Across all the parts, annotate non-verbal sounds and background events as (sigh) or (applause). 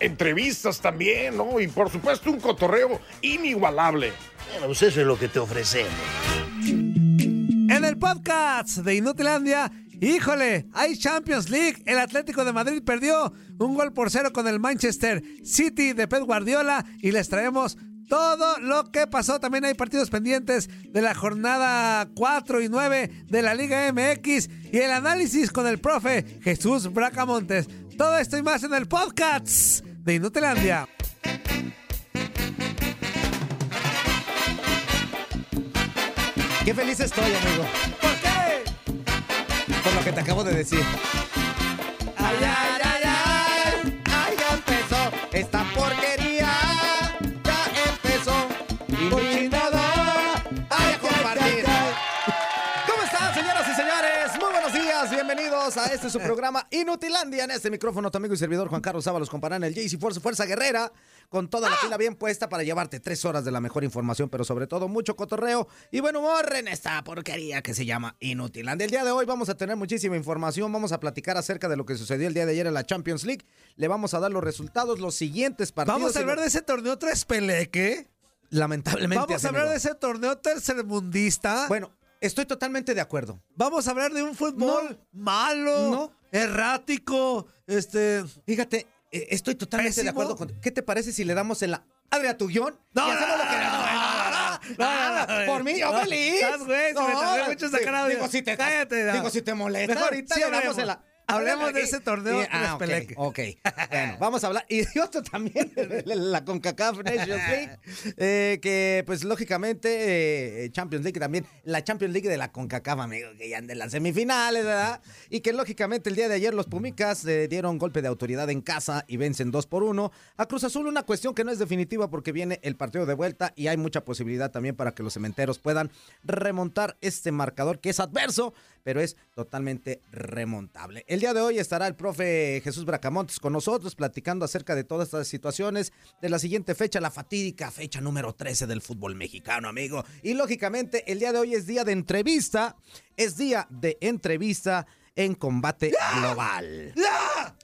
Entrevistas también, ¿no? Y por supuesto un cotorreo inigualable. Bueno, pues eso es lo que te ofrecemos. En el podcast de Inutilandia, híjole, hay Champions League. El Atlético de Madrid perdió un gol por cero con el Manchester City de Pep Guardiola y les traemos todo lo que pasó. También hay partidos pendientes de la jornada 4 y 9 de la Liga MX y el análisis con el profe Jesús Bracamontes. Todo esto y más en el podcast de Inutilandia. Qué feliz estoy, amigo. ¿Por qué? Por lo que te acabo de decir. Ay, ay, Bienvenidos a este su programa Inutilandia. En este micrófono, tu amigo y servidor Juan Carlos Sábalos comparan el JC Force Fuerza Guerrera. Con toda la pila bien puesta para llevarte tres horas de la mejor información, pero sobre todo mucho cotorreo y buen humor en esta porquería que se llama Inutilandia. El día de hoy vamos a tener muchísima información. Vamos a platicar acerca de lo que sucedió el día de ayer en la Champions League. Le vamos a dar los resultados, los siguientes partidos. Vamos a hablar de ese torneo tres peleque. Lamentablemente. Vamos a hablar de ese torneo tercermundista. Bueno, estoy totalmente de acuerdo. Vamos a hablar de un fútbol malo, No. errático, este... Fíjate, eh, estoy totalmente de acuerdo con. ¿Qué te parece si le damos en la. Abre a tu guion. No, y hacemos lo que. no, Por mí, yo feliz. estás, güey, se me mucho sacar digo, audio. si te, digo, si te molesta. Ahorita le damos en la. Hablemos de aquí. ese torneo Y- ah, ok, Respeleque. ok. Bueno, vamos a hablar. Y de otro también, (laughs) la CONCACAF Nations League, (laughs) eh, que pues lógicamente eh, Champions League también, la Champions League de la CONCACAF, amigo, que ya anda en las semifinales, ¿verdad? Y que lógicamente el día de ayer los Pumicas eh, dieron golpe de autoridad en casa y vencen 2 por 1 a Cruz Azul, una cuestión que no es definitiva porque viene el partido de vuelta y hay mucha posibilidad también para que los cementeros puedan remontar este marcador que es adverso, pero es totalmente remontable. El día de hoy estará el profe Jesús Bracamontes con nosotros platicando acerca de todas estas situaciones de la siguiente fecha, la fatídica fecha número 13 del fútbol mexicano, amigo. Y lógicamente el día de hoy es día de entrevista, es día de entrevista en combate global.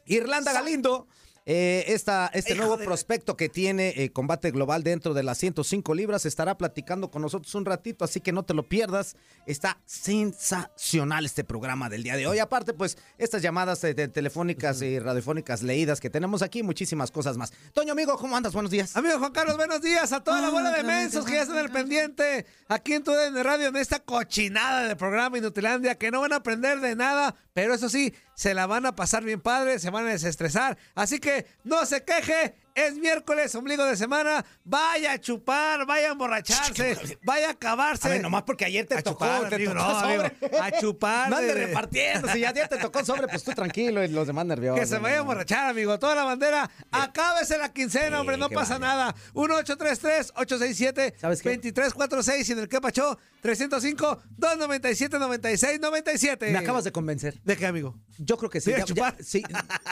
Irlanda Galindo. Eh, esta, este nuevo prospecto que tiene eh, combate global dentro de las 105 libras estará platicando con nosotros un ratito, así que no te lo pierdas. Está sensacional este programa del día de hoy. Aparte, pues, estas llamadas eh, de telefónicas y radiofónicas leídas que tenemos aquí, muchísimas cosas más. Toño, amigo, ¿cómo andas? Buenos días. Amigo Juan Carlos, buenos días a toda la Ah, bola de mensos que ya están al pendiente aquí en tu Radio en esta cochinada del programa Inutilandia que no van a aprender de nada, pero eso sí, se la van a pasar bien padre, se van a desestresar. Así que no se queje, es miércoles, ombligo de semana, vaya a chupar, vaya a emborracharse, vaya a acabarse. A ver, nomás porque ayer te A tocó, chupar, te amigo, tocó no, sobre. amigo, a chupar (laughs) No andes de- repartiendo. Si ayer te tocó sobre, pues tú tranquilo y los demás nerviosos. Que se vaya a emborrachar, amigo. Toda la bandera. Acábese la quincena, hombre. No pasa bárbaro. nada. 1-833-867-2346. Y en el que Pacho, 305-297-9697. Me acabas de convencer. ¿De qué, amigo? Yo creo que sí. ¿Sí, a ya- chupar? ya- sí,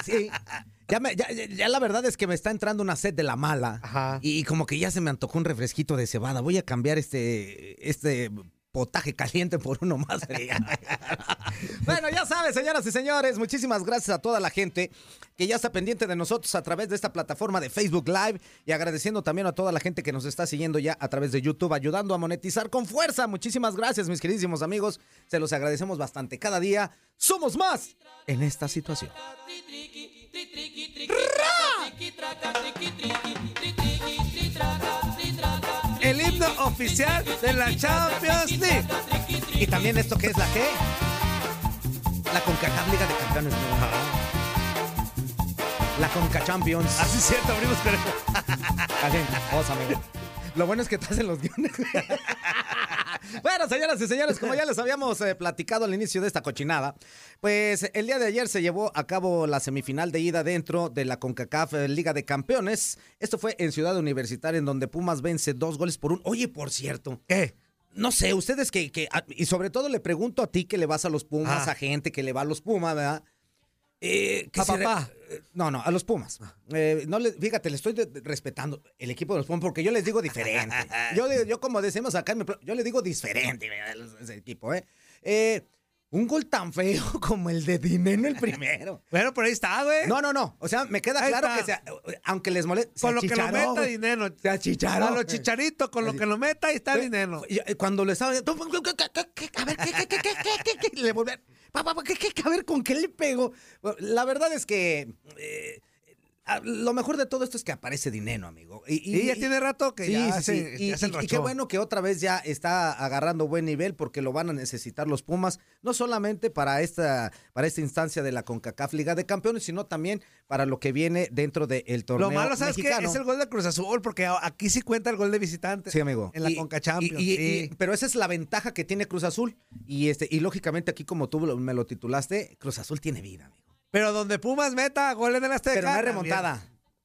sí. (laughs) Ya, me- ya- ya- ya la verdad es que me está entrando una sed de la mala. Ajá. Y como que ya se me antojó un refresquito de cebada. Voy a cambiar este, este potaje caliente por uno más frío. (laughs) bueno, ya sabes, señoras y señores, muchísimas gracias a toda la gente que ya está pendiente de nosotros a través de esta plataforma de Facebook Live y agradeciendo también a toda la gente que nos está siguiendo ya a través de YouTube, ayudando a monetizar con fuerza. Muchísimas gracias, mis queridísimos amigos. Se los agradecemos bastante. Cada día somos más en esta situación. El himno oficial de la Champions League. Y también esto que es la qué? La CONCACAF Liga de Campeones. La CONCA Champions. Así es cierto, abrimos (laughs) amigo. Lo bueno es que te hacen los guiones. (laughs) bueno, señoras y señores, como ya les habíamos eh, platicado al inicio de esta cochinada, pues el día de ayer se llevó a cabo la semifinal de ida dentro de la CONCACAF eh, Liga de Campeones. Esto fue en Ciudad Universitaria, en donde Pumas vence dos goles por un. Oye, por cierto. ¿Qué? No sé, ustedes que, que- ah, y sobre todo le pregunto a ti que le vas a los Pumas, Ah. a gente que le va a los Pumas, ¿verdad? Eh, que A re- papá. eh, No, no, a los Pumas. Eh, no le, fíjate, le estoy de- de- respetando el equipo de los Pumas porque yo les digo diferente. (laughs) yo, yo como decimos acá, yo le digo diferente ¿verdad? ese equipo, ¿eh? Eh, Un gol tan feo (laughs) como el de Dineno el primero. (laughs) Bueno, por ahí está, güey. No, no, no. O sea, me queda Ahí claro está. que aunque les moleste. se con lo que lo meta dinero. Se achicharó. A los chicharitos, con lo que lo meta, ahí está dinero. Cuando le estaba. A ver, ¿qué, qué, qué, qué, a- ¿qué, qué, A ver, ¿con qué le pego? La verdad es que. eh, lo mejor de todo esto es que aparece Dineno, amigo. Y, Y ya tiene rato que Sí, ya se, sí. Y, qué bueno que otra vez ya está agarrando buen nivel porque lo van a necesitar los Pumas, no solamente para esta, para esta instancia de la CONCACAF Liga de Campeones, sino también para lo que viene dentro del torneo Lo malo, ¿sabes qué? Es el gol de Cruz Azul, porque aquí sí cuenta el gol de visitante. Sí, amigo. En la Conca Champions. pero esa es la ventaja que tiene Cruz Azul. Y este, y lógicamente aquí, como tú me lo titulaste, Cruz Azul tiene vida, amigo. Pero donde Pumas meta gol en Azteca. Pero no hay también. remontada.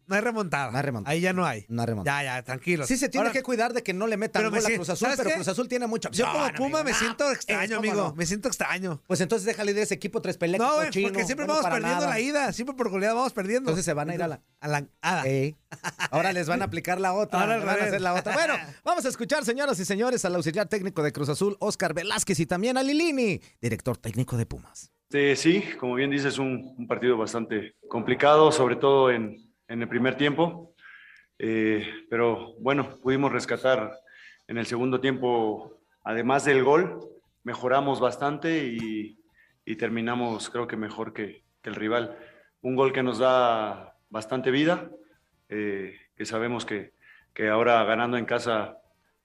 No hay remontada. No hay remontada. Ahí ya no hay. No hay remontada. Ya, ya, tranquilo. Sí se tiene Ahora, que cuidar de que no le metan gol a Cruz Azul, ¿sabes pero qué? Cruz Azul tiene mucha Yo opción. como Puma amigo. me No, siento extraño, amigo. Me siento extraño. Pues entonces déjale ir ese equipo tres peleas No, porque siempre vamos perdiendo la ida. Siempre por goleada vamos perdiendo. Entonces se van a ir a la... A la ah. Ahora les van a aplicar la otra. Ahora al le van a hacer la otra. Bueno, (laughs) vamos a escuchar, señoras y señores, al auxiliar técnico de Cruz Azul, Oscar Velázquez, y también a Lilini, director técnico de Pumas. Este, sí, como bien dices, un, partido bastante complicado, sobre todo en, en el primer tiempo. Eh, pero bueno, pudimos rescatar en el segundo tiempo, además del gol, mejoramos bastante y, y terminamos creo que mejor que, que el rival. Un gol que nos da bastante vida, eh, que sabemos que, que ahora ganando en casa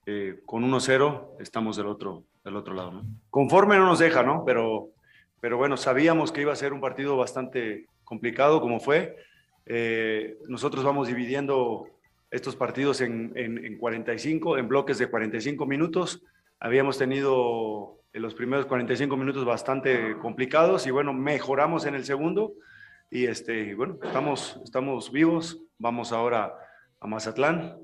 eh, con 1-0 estamos del otro, del otro lado. ¿no? Conforme no nos deja, ¿no? Pero, pero bueno, sabíamos que iba a ser un partido bastante complicado como fue. Eh, nosotros vamos dividiendo estos partidos en, en, en 45, en bloques de 45 minutos. Habíamos tenido en los primeros 45 minutos bastante complicados y bueno, mejoramos en el segundo y este, bueno, estamos, estamos vivos. Vamos ahora a Mazatlán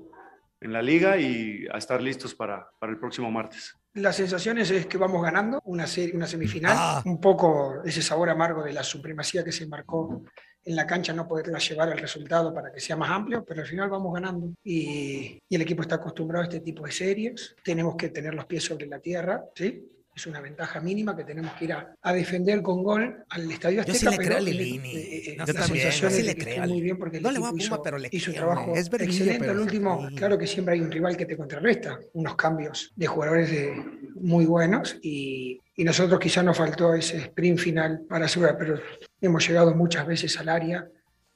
en la liga y a estar listos para, para el próximo martes. Las sensaciones es que vamos ganando una, serie, una semifinal, Ah. un poco ese sabor amargo de la supremacía que se marcó en la cancha, no poderla llevar al resultado para que sea más amplio, pero al final vamos ganando y, y el equipo está acostumbrado a este tipo de series, tenemos que tener los pies sobre la tierra, ¿sí? Es una ventaja mínima que tenemos que ir a, a defender con gol al Estadio Yo Azteca. sí le creo a el- Lilini. eh, eh, Yo también, yo sí le creo muy bien porque el No le voy a Puma, pero le hizo creo, trabajo. Es excelente pero al sí. último. Claro que siempre hay un rival que te contrarresta, unos cambios de jugadores de- muy buenos y, y nosotros quizás nos faltó ese sprint final para asegurar, pero hemos llegado muchas veces al área,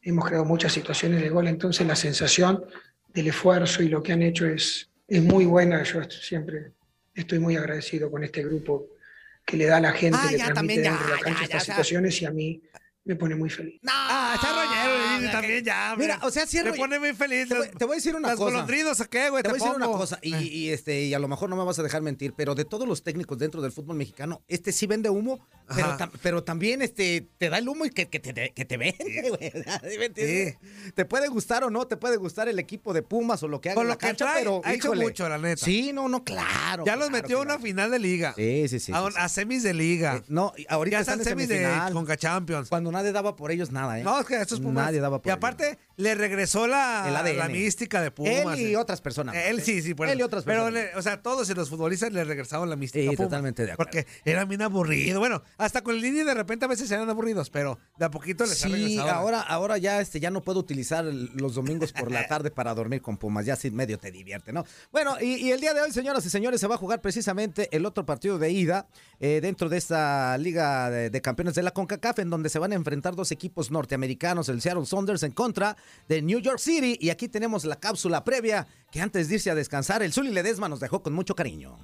hemos creado muchas situaciones de gol, entonces la sensación del esfuerzo y lo que han hecho es, es muy buena. Yo siempre estoy muy agradecido con este grupo que le da a la gente, Ah, le ya, transmite también, ya, dentro de la cancha ya, estas situaciones y a mí me pone muy feliz. Ah, Lili, también ya. Mira, hombre. o sea, sí es Me pone muy feliz. Te voy- Las- te voy a decir una las cosa. golondrinos, ¿a qué, güey? Te voy a decir una cosa, y, Eh. y, este, y a lo mejor no me vas a dejar mentir, pero de todos los técnicos dentro del fútbol mexicano, este sí vende humo, pero, Ajá. tam- pero también este, te da el humo y que, que te, que te vende, güey. ¿Sí entiendes? Te puede gustar o no, te puede gustar el equipo de Pumas o lo que haga Con en la lo que cancha, trae, pero ha hecho mucho, la neta. Sí, no, no, claro. Ya los metió a una claro. final de liga. Sí, sí, sí. a, sí, un- sí. a semis de liga. Eh, no, ahorita ya están semis de. Conca Champions. Cuando nadie daba por ellos nada, ¿eh? No, es que estos Pumas. Nadie daba por y aparte, le regresó la, la mística de Pumas. Él y eh. otras personas. Él ¿eh? sí, sí, por Él y otras Pero, personas. le- o sea, todos los futbolistas le regresaron la mística. Sí, Pumas, totalmente de acuerdo. Porque era bien aburrido. Bueno, Hasta con el Lini de repente a veces eran aburridos, pero de a poquito les ha Sí, regresado. ahora, ahora ya, este, ya no puedo utilizar los domingos por la (laughs) tarde para dormir con Pumas. Ya así medio te divierte, ¿no? Bueno, y, y el día de hoy, señoras y señores, se va a jugar precisamente el otro partido de ida eh, dentro de esta Liga de, de Campeones de la CONCACAF, en donde se van a enfrentar dos equipos norteamericanos, el Seattle Saunders en contra de New York City. Y aquí tenemos la cápsula previa que antes de irse a descansar, el Zuli Ledesma nos dejó con mucho cariño.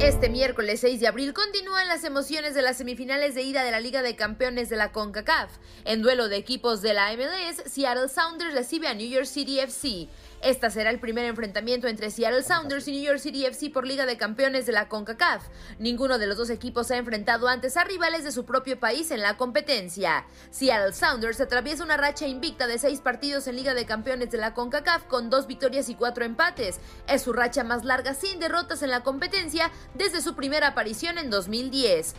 Este miércoles 6 de abril continúan las emociones de las semifinales de ida de la Liga de Campeones de la CONCACAF. En duelo de equipos de la MLS, Seattle Sounders recibe a New York City FC. Esta será el primer enfrentamiento entre Seattle Sounders y New York City FC por Liga de Campeones de la CONCACAF. Ninguno de los dos equipos ha enfrentado antes a rivales de su propio país en la competencia. Seattle Sounders atraviesa una racha invicta de seis partidos en Liga de Campeones de la CONCACAF con dos victorias y cuatro empates. Es su racha más larga sin derrotas en la competencia desde su primera aparición en 2010.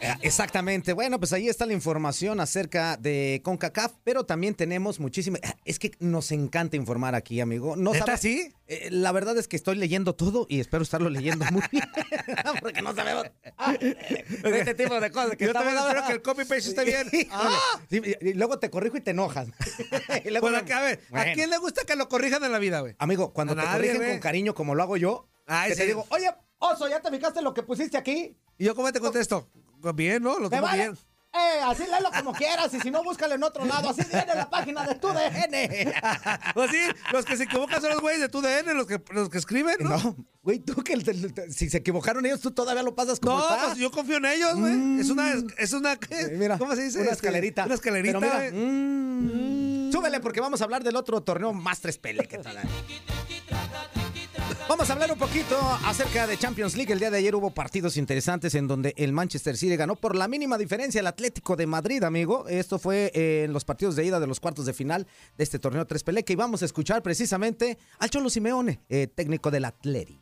Eh, Exactamente. Bueno, pues ahí está la información acerca de CONCACAF, pero también tenemos muchísima. eh, Es que nos encanta informar aquí, amigo. No ¿Neta sabe- sí? Eh, la verdad es que estoy leyendo todo y espero estarlo leyendo muy bien. (laughs) Porque no sabemos ah, (laughs) este tipo de cosas. Que Yo también espero que el copy-paste esté bien. Sí, y, luego te corrijo y te enojas. (laughs) Y luego- Pues, a ver, ¿a Bueno. quién le gusta que lo corrijan en la vida, güey? Amigo, cuando A te nadie, corrigen con cariño como lo hago yo, Ay, que te digo, oye, oso, ¿ya te fijaste lo que pusiste aquí? ¿Y yo cómo te contesto? Pues Bien, ¿no? Lo ¿Te tomo vale? bien. Eh, así léelo como quieras y si no, búscalo en otro lado. Así viene la página de tu DN. (laughs) Pues sí, los que se equivocan son los güeyes de tu DN, los que, los que escriben, ¿no? No, güey, tú que si se equivocaron ellos, tú todavía lo pasas como No, está. pues yo confío en ellos, güey. Es una, es una, mira, ¿cómo se dice? Una Este, escalerita. Una escalerita, Pero mira, mm, Súbele porque vamos a hablar del otro torneo Mastres Pele. ¿qué tal? Vamos a hablar un poquito acerca de Champions League. El día de ayer hubo partidos interesantes en donde el Manchester City ganó por la mínima diferencia al Atlético de Madrid, amigo. Esto fue eh, en los partidos de ida de los cuartos de final de este torneo Tres Pele, que íbamos a escuchar precisamente al Cholo Simeone, eh, técnico del Atleti.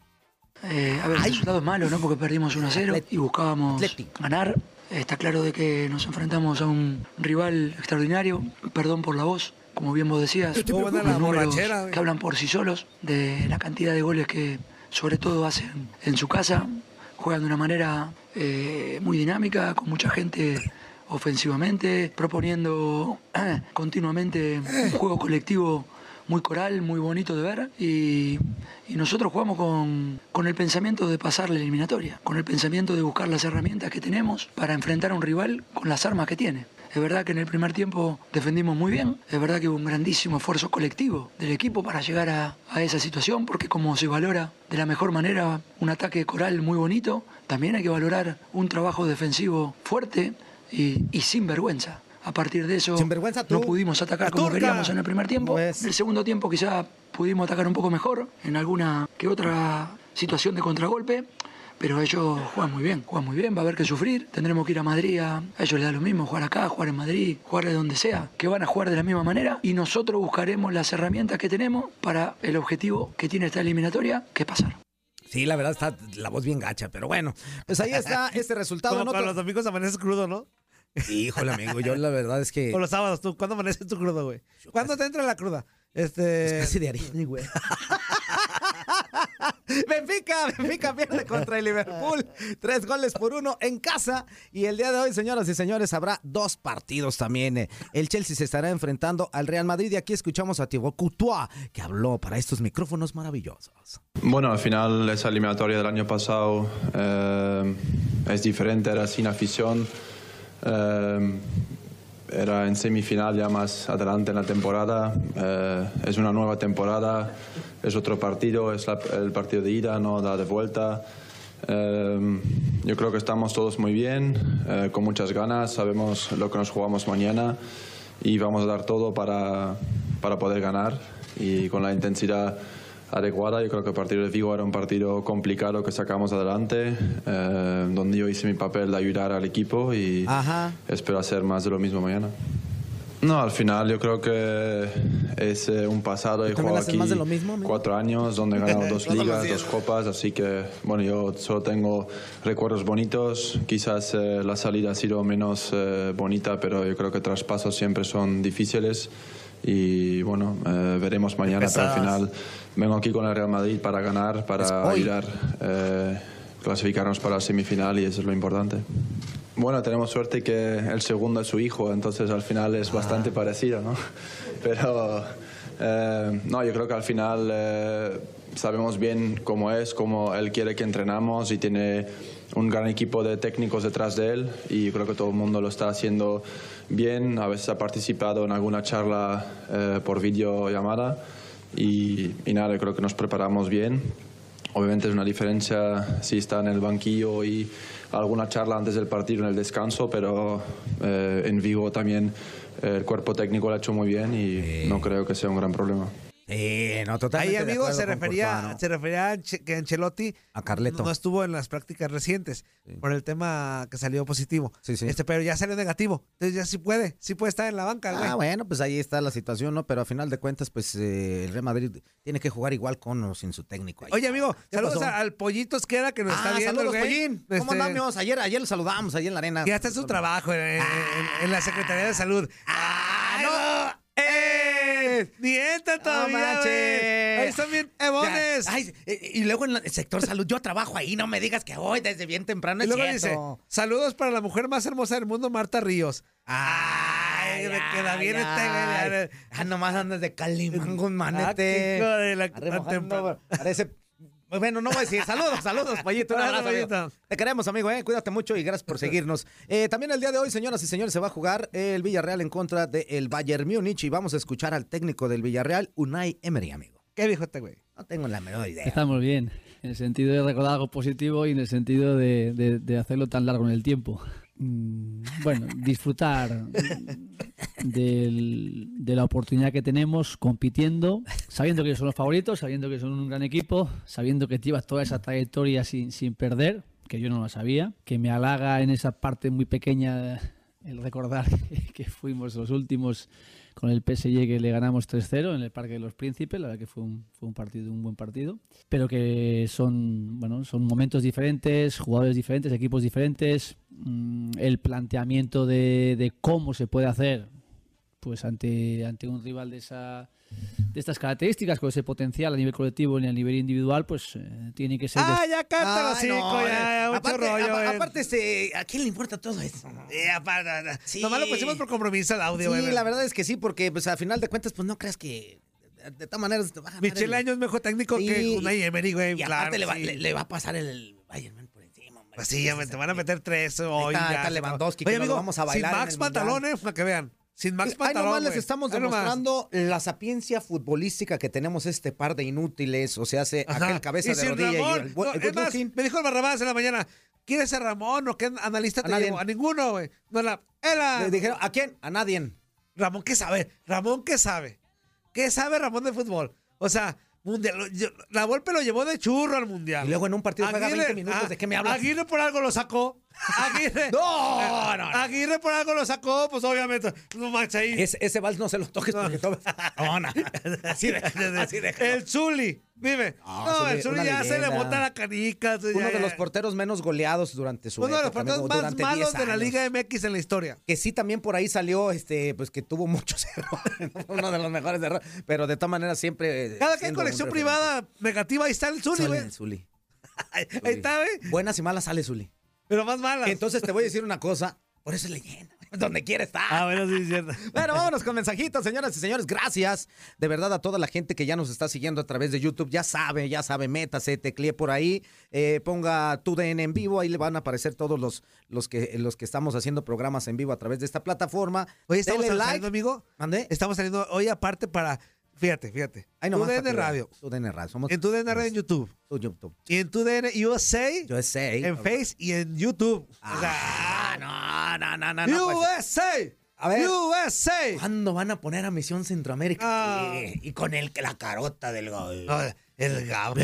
Eh, a ver, el resultado es malo, ¿no? Porque perdimos 1 a 0 y buscábamos Atleti. ganar. Está claro de que nos enfrentamos a un rival extraordinario. Perdón por la voz, como bien vos decías. Buena los números que hablan por sí solos de la cantidad de goles que sobre todo hacen en su casa. Juegan de una manera eh, muy dinámica, con mucha gente ofensivamente, proponiendo eh, continuamente un juego colectivo muy coral, muy bonito de ver y, y nosotros jugamos con, con el pensamiento de pasar la eliminatoria, con el pensamiento de buscar las herramientas que tenemos para enfrentar a un rival con las armas que tiene. Es verdad que en el primer tiempo defendimos muy bien, es verdad que hubo un grandísimo esfuerzo colectivo del equipo para llegar a, a esa situación, porque como se valora de la mejor manera un ataque coral muy bonito, también hay que valorar un trabajo defensivo fuerte y, y sin vergüenza. A partir de eso no pudimos atacar como queríamos en el primer tiempo. En el segundo tiempo quizá pudimos atacar un poco mejor en alguna que otra situación de contragolpe. Pero ellos juegan muy bien, juegan muy bien, va a haber que sufrir. Tendremos que ir a Madrid, a, a ellos les da lo mismo, jugar acá, jugar en Madrid, jugar de donde sea, que van a jugar de la misma manera y nosotros buscaremos las herramientas que tenemos para el objetivo que tiene esta eliminatoria, que es pasar. Sí, la verdad está la voz bien gacha, pero bueno, pues ahí está (laughs) este resultado. Como en para los domingos amaneces crudo, ¿no? Híjole, amigo, yo la verdad es que... (laughs) O los sábados, ¿tú? ¿Cuándo amaneces tú crudo, güey? ¿Cuándo te entra la cruda? Este... Pues casi diario. Güey. (laughs) Benfica, Benfica pierde contra el Liverpool. Tres goles por uno en casa. Y el día de hoy, señoras y señores, habrá dos partidos también. Eh, El Chelsea se estará enfrentando al Real Madrid. Y aquí escuchamos a Thibaut Courtois, que habló para estos micrófonos maravillosos. Bueno, al final esa eliminatoria del año pasado eh, es diferente, era sin afición, eh, era en semifinal ya más adelante en la temporada, eh, es una nueva temporada, es otro partido, es el partido de ida, no la de vuelta. Eh, yo creo que estamos todos muy bien, eh, con muchas ganas, sabemos lo que nos jugamos mañana y vamos a dar todo para, para poder ganar y con la intensidad adecuada. Yo creo que el partido de Vigo era un partido complicado que sacamos adelante, eh, donde yo hice mi papel de ayudar al equipo y Ajá. espero hacer más de lo mismo mañana. No, al final yo creo que es eh, un pasado. He jugado aquí más de lo mismo, cuatro años, donde he ganado (laughs) dos ligas, dos copas, así que bueno, yo solo tengo recuerdos bonitos. Quizás eh, la salida ha sido menos eh, bonita, pero yo creo que traspasos siempre son difíciles y bueno, eh, veremos mañana, pero al final vengo aquí con el Real Madrid para ganar, para ayudar, eh, clasificarnos para la semifinal y eso es lo importante. Bueno, tenemos suerte que el segundo es su hijo, entonces al final es bastante parecido, ¿no? (laughs) Pero eh, no, yo creo que al final eh, sabemos bien cómo es, cómo él quiere que entrenamos y tiene un gran equipo de técnicos detrás de él y creo que todo el mundo lo está haciendo bien. A veces ha participado en alguna charla eh, por videollamada y, y nada, creo que nos preparamos bien. Obviamente es una diferencia si está en el banquillo y alguna charla antes del partido en el descanso, pero eh, en Vigo también eh, el cuerpo técnico lo ha hecho muy bien y no creo que sea un gran problema. Eh, no, Ahí, totalmente. de amigo, se refería, se refería a que Ancelotti A Carleto. no estuvo en las prácticas recientes por el tema que salió positivo. Sí, sí. Este, pero ya salió negativo. Entonces ya sí puede, sí puede estar en la banca, güey. Ah, bueno, pues ahí está la situación, ¿no? Pero a final de cuentas, pues eh, el Real Madrid tiene que jugar igual con o sin su técnico ahí. Oye, amigo, ¿Qué saludos a- al Pollito Esqueda que nos Ah, está viendo, saludos. Pollín. ¿Cómo Este, andamos? Ayer, ayer lo saludamos, ahí en la arena. Ya está en su trabajo en, en- en la Secretaría de Salud. ¡Ah, no! ¡Eh! ¡Ni entra todavía, manches. Ahí están bien ebones. Ay, y luego en el sector salud, yo trabajo ahí, no me digas que hoy desde bien temprano Y es luego cierto. dice, saludos para la mujer más hermosa del mundo, Marta Ríos. Ay, me queda bien ay, este. Ah, nomás andas de Ah, hijo de la- Arremojando, parece... Bueno, no voy a decir. Saludos, saludos, pollito. Un Hola, abrazo, amigo. pollito. Te queremos, amigo, ¿eh? Cuídate mucho y gracias por seguirnos. Eh, también el día de hoy, señoras y señores, se va a jugar el Villarreal en contra del Bayern Múnich y vamos a escuchar al técnico del Villarreal, Unai Emery, amigo. ¿Qué dijo este güey? No tengo la menor idea. Estamos bien, en el sentido de recordar algo positivo y en el sentido de, de- de hacerlo tan largo en el tiempo. Mm, Bueno, disfrutar del- de la oportunidad que tenemos compitiendo, sabiendo que son los favoritos, sabiendo que son un gran equipo, sabiendo que llevas toda esa trayectoria sin, sin perder, que yo no lo sabía, que me halaga en esa parte muy pequeña el recordar (laughs) que, que fuimos los últimos con el PSG que le ganamos 3-0 en el Parque de los Príncipes, la verdad que fue un, fue un partido, un buen partido, pero que son, bueno, son momentos diferentes, jugadores diferentes, equipos diferentes, mm, el planteamiento de, de cómo se puede hacer pues ante, ante un rival de esa de estas características, con ese potencial a nivel colectivo y a nivel individual, pues eh, tiene que ser Ah, ya cántalo, Ay, cinco, no, ya, ya, mucho aparte, rollo. apa- güey. aparte, este, ¿a quién le importa todo eso? Eh, aparte, Sí. Nomás lo pusimos por compromiso el audio, Sí, güey. la verdad es que sí, porque pues a final de cuentas, pues no creas que de todas maneras te va a ganar Michel el- Año es mejor técnico Sí, que Unai Emery, güey. Y claro, aparte le, va, sí. le, le va a pasar el Bayern por encima, hombre. Pues sí, ya me- te van a meter tres hoy. está- ya, está Lewandowski, acabó. que Oye, nos lo amigo, vamos a bailar Sin Max pantalones, para que vean. Sin Max Ahí pantalón, nomás les güey. estamos Ahí nomás. demostrando la sapiencia futbolística que tenemos este par de inútiles, o sea, hace Ajá. aquel cabeza Y de rodilla y el, no, el es más, me dijo el Barrabás en la mañana, ¿quieres ser Ramón o qué analista te nadie. llevo? A ninguno, güey. No, la, era... Le dijeron, ¿a quién? A nadie. Ramón, ¿qué sabe? Ramón, ¿qué sabe? ¿Qué sabe Ramón de fútbol? O sea, mundial, yo- la Volpe lo llevó de churro al mundial. Y luego en un partido juega 20 minutos, ah, ¿de qué me hablas? Aguirre por algo lo sacó. Aguirre. (laughs) No, no, no. Aguirre por algo lo sacó, pues obviamente. No manches ahí. Ese, ese vals no se lo toques porque todo... No, no. (laughs) Así de, así déjalo. El Zuli, dime. No, No, el Zuli ya se le bota la canica. Uno ya, de los porteros menos goleados durante su Uno de los porteros más malos 10 de la. Liga MX en la historia. Que sí, también por ahí salió, este, pues que tuvo muchos (laughs) errores. Uno de los mejores errores. Pero de todas maneras siempre. Cada que hay colección privada negativa, ahí está el Zuli, Zuli, güey. el Zuli. Ahí está, güey. Buenas y malas sale Zuli. Pero más malas. Entonces te voy a decir una cosa. Por eso es leyenda. Donde quiera estar. Ah, bueno, sí, es cierto. (laughs) Bueno, vámonos con mensajitos, señoras y señores. Gracias de verdad a toda la gente que ya nos está siguiendo a través de YouTube. Ya sabe, ya sabe, métase, teclee por ahí, eh, ponga tu DN en vivo. Ahí le van a aparecer todos los, los, que, los que estamos haciendo programas en vivo a través de esta plataforma. Oye, estamos Dele saliendo, amigo. ¿Mande? Estamos saliendo hoy aparte para. Fíjate, fíjate. Ahí nomás para DN que vean. Radio. Tu DN Radio. Somos En tu DN Radio en YouTube. tu YouTube. Y en tu DN USA. Sé. En Face y en YouTube. O sea, Ah, no, no, no, no. pues. USA. A ver. USA. ¿Cuándo van a poner a Misión Centroamérica? Ah. Eh, Y con el, la carota del. No, el Gabo.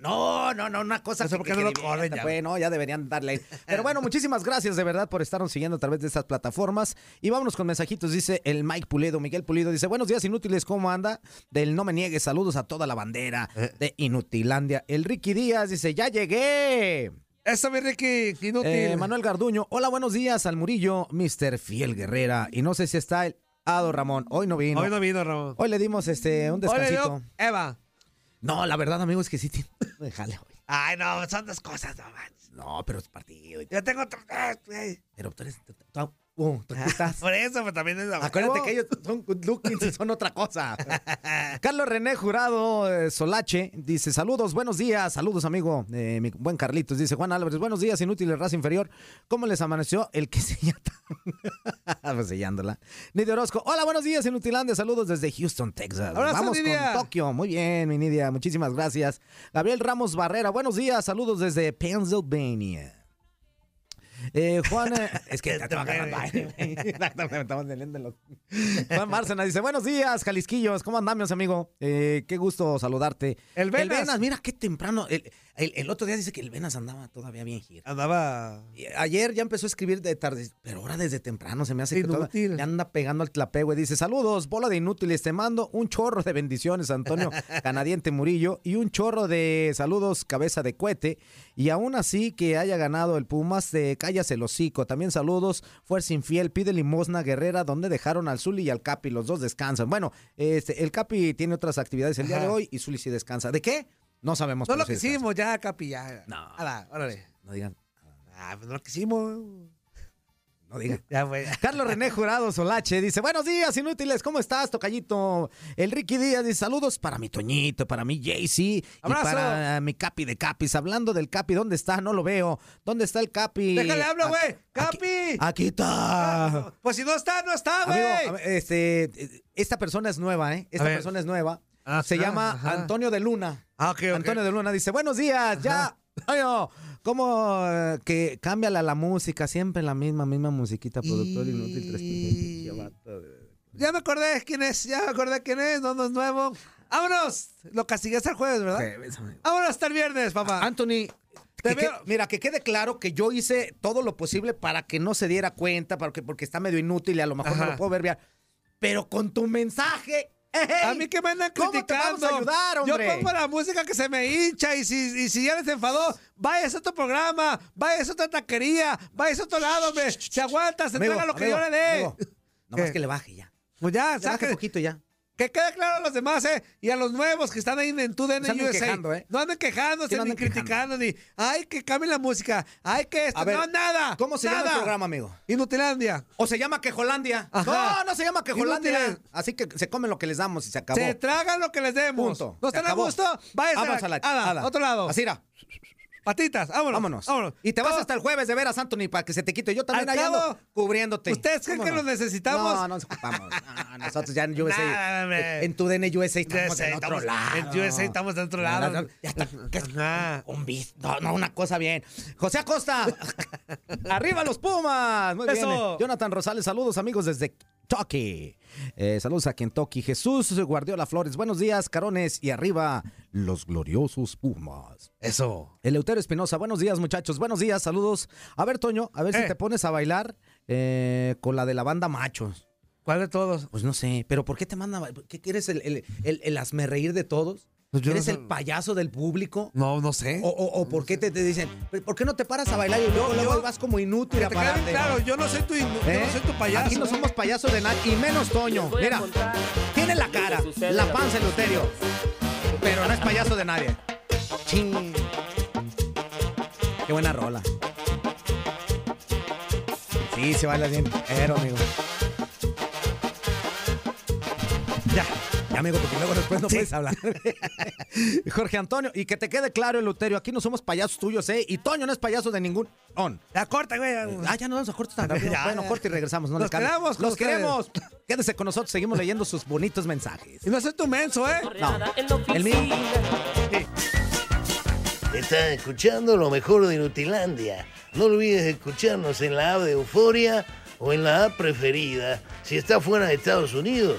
No, no, no, una cosa No sé por qué no lo corren ya. Bueno, ya deberían darle. (laughs) Pero bueno, muchísimas gracias de verdad por estarnos siguiendo a través de estas plataformas. Y vámonos con mensajitos, dice el Mike Pulido, Miguel Pulido, dice, buenos días inútiles, ¿cómo anda? Del No Me Niegues, saludos a toda la bandera Eh. de Inutilandia. El Ricky Díaz dice, ya llegué. Eso, mi Ricky, inútil. Eh, Manuel Garduño, hola, buenos días al Murillo, Mr. Fiel Guerrera. Y no sé si está el... Ramón. Hoy no vino. Hoy no vino, Ramón. Hoy le dimos este un Hoy le descansito. dio Eva. No, la verdad, amigo, es que sí (laughs) tiene. Déjale hoy. Ay, no, son dos cosas, no manches. No, pero es partido. Yo tengo otro. güey. Pero tú eres. Uh, estás. Por eso, pero también es Acuérdate que ellos son good looking y (laughs) son otra cosa. (laughs) Carlos René Jurado eh, Solache dice: Saludos, buenos días, saludos, amigo. Eh, mi buen Carlitos dice: Juan Álvarez, buenos días, inútiles, raza inferior. ¿Cómo les amaneció el que se (laughs) pues sellándola. Nidia Orozco, hola, buenos días, Inutilandia. Saludos desde Houston, Texas. Abrazo, Vamos Nidia. con Tokio. Muy bien, mi Nidia, muchísimas gracias. Gabriel Ramos Barrera, buenos días, saludos desde Pennsylvania. Eh, Juan, eh, es que (laughs) te va agarrando aire, güey. Exactamente, estamos los- (laughs) Juan Bárcena dice, buenos días, Jalisquillos, ¿cómo andamos, amigo? Eh, qué gusto saludarte. El Venas. mira qué temprano. El, el- el otro día dice que el Venas andaba todavía bien gira. Andaba. Y Ayer ya empezó a escribir de tarde, pero ahora desde temprano se me hace que Inútil. todavía le anda pegando al clape, güey. Dice, saludos, bola de inútiles, te mando un chorro de bendiciones, Antonio (laughs) Canadiente Murillo, y un chorro de saludos, cabeza de cohete. Y aún así que haya ganado el Pumas, te callas el hocico. También saludos, fuerza infiel, pide limosna guerrera, donde dejaron al Zuli y al Capi, los dos descansan. Bueno, este, el Capi tiene otras actividades el día de hoy y Zuli sí descansa. ¿De qué? No sabemos. No lo descansa. quisimos ya, Capi, ya. No. Ala, órale. No digan. Ah, pues no lo quisimos. No digan. (laughs) Ya, güey. Carlos René Jurado Solache dice, buenos días, inútiles, ¿cómo estás, tocallito? El Ricky Díaz dice, saludos para mi Toñito, para mi Jaycee y para mi Capi de Capis. Hablando del Capi, ¿dónde está? No lo veo. ¿Dónde está el Capi? Déjale hablo, güey. Capi. Aquí está. Pues si no está, no está, güey. Este, esta persona es nueva, ¿eh? Esta persona es nueva. Ah, Se ah, llama ajá. Antonio de Luna. Ah. Antonio de Luna dice, buenos días, ya. Ay, no, ¿Cómo eh, que cámbiala la música? Siempre la misma, misma musiquita, productor inútil. tres Ya me acordé quién es, ya me acordé quién es, no, no es nuevo. Vámonos. Lo castigué hasta el jueves, ¿verdad? Bésame. Vámonos hasta el viernes, papá. Anthony, que- que- mira, que quede claro que yo hice todo lo posible para que no se diera cuenta, porque, porque está medio inútil y a lo mejor no lo puedo ver bien. Pero con tu mensaje, A mí que me andan ¿Cómo te criticando. vamos a ayudar, hombre? Yo pongo la música que se me hincha y si, y si ya les enfadó, vayas a otro programa, vayas a otra taquería, vayas a otro lado, hombre. Se aguanta, se Amigo, entrega lo que amigo, yo le dé. Nomás que le baje ya. Pues ya, saque. poquito ya. Que quede claro a los demás, ¿eh? Y a los nuevos que están ahí en tu DN USA. quejando, ¿eh? No anden quejándose, no ni anden criticando, ni. Ay, que cambien la música. Ay, que esto. A ver, no, nada. ¿Cómo se llama el programa, amigo? Inutilandia. O se llama Quejolandia. Ajá. No, no se llama Quejolandia. Así que se comen lo que les damos y se acabó. Se tragan lo que les demos. Punto. ¿No están a gusto? Váyanse Vámonos a la ala, ala. otro lado. Así era. Patitas, vámonos. Vámonos. Vámonos. Y te vas hasta el jueves de veras, Anthony, para que se te quite. Yo también Al ahí ando cabo, cubriéndote. ¿Ustedes creen ¿Cómo que no? los necesitamos? No, no nos ocupamos. No, nosotros ya en (laughs) USA. Nah, hombre. en tu DN USA estamos USA, en otro estamos- lado. En USA estamos de otro lado. Un bis. No, no, una cosa bien. José Acosta. (laughs) Arriba los Pumas. Muy bien. Jonathan Rosales, saludos amigos desde Kentucky. Eh, saludos a Kentucky. Jesús Guardiola Flores. Buenos días, carones. Y arriba los gloriosos Pumas. Eso. Eleuterio Espinosa, buenos días muchachos, buenos días, saludos. A ver, Toño, a ver si Eh. te pones a bailar eh, con la de la banda Machos. ¿Cuál de todos? Pues no sé, pero ¿por qué te manda? ¿Qué quieres el, el, el, el hazme reír de todos? Pues yo no ¿Eres sé. el payaso del público? No, no sé. ¿O, o- o por qué te, te dicen, ¿por qué no te paras a bailar y luego, luego yo- vas como inútil a pararte? claro, yo no soy tu, inu- yo ¿Eh? no soy tu payaso. Aquí no somos payasos de nadie, y menos Toño. Mira, tiene la cara, la panza, Eleuterio, pero no es payaso de nadie. Chin. Qué buena rola. Sí, se baila bien. Pero, amigo. Ya, amigo, porque luego después no puedes hablar. (laughs) Jorge Antonio, y que te quede claro, Eleuterio, aquí no somos payasos tuyos, ¿eh? Y Toño no es payaso de ningún on. Ya corta, güey. Ah, ya no vamos a corte tan (laughs) rápido. Ya, bueno, corte y regresamos. No Los queremos Los ustedes. queremos. Quédese con nosotros. Seguimos leyendo sus bonitos mensajes. Y no soy tu menso, ¿eh? No, el mío. Estás escuchando lo mejor de Nutilandia. No olvides escucharnos en la app de Euforia o en la app preferida si estás fuera de Estados Unidos.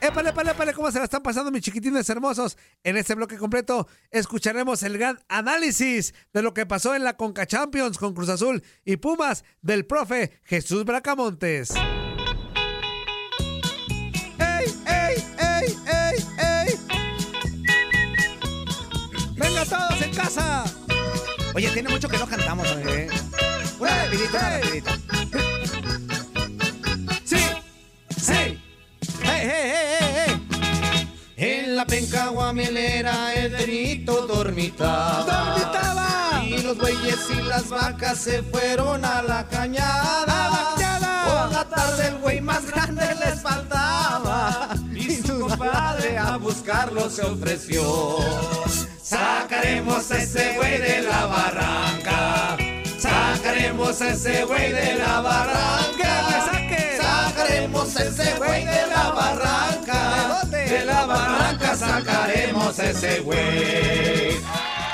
Épale, épale, épale, ¿cómo se la están pasando mis chiquitines hermosos? En este bloque completo escucharemos el gran análisis de lo que pasó en la Conca Champions con Cruz Azul y Pumas del profe Jesús Bracamontes. ¡Ey, ey, ey, ey, ey! ¡Venga todos en casa! Oye, tiene mucho que no cantamos, ¿eh? Una rapidita, una rapidita. Guamielera el perito dormitaba. ¡Dormitaba! Y los bueyes y las vacas se fueron a la cañada. ¡A la! Por la tarde el güey más grande les faltaba. Y su compadre a buscarlo se ofreció. Sacaremos a ese güey de la barranca. Sacaremos a ese güey de la barranca. Sacaremos ese güey de la barranca. De la barranca sacaremos ese güey.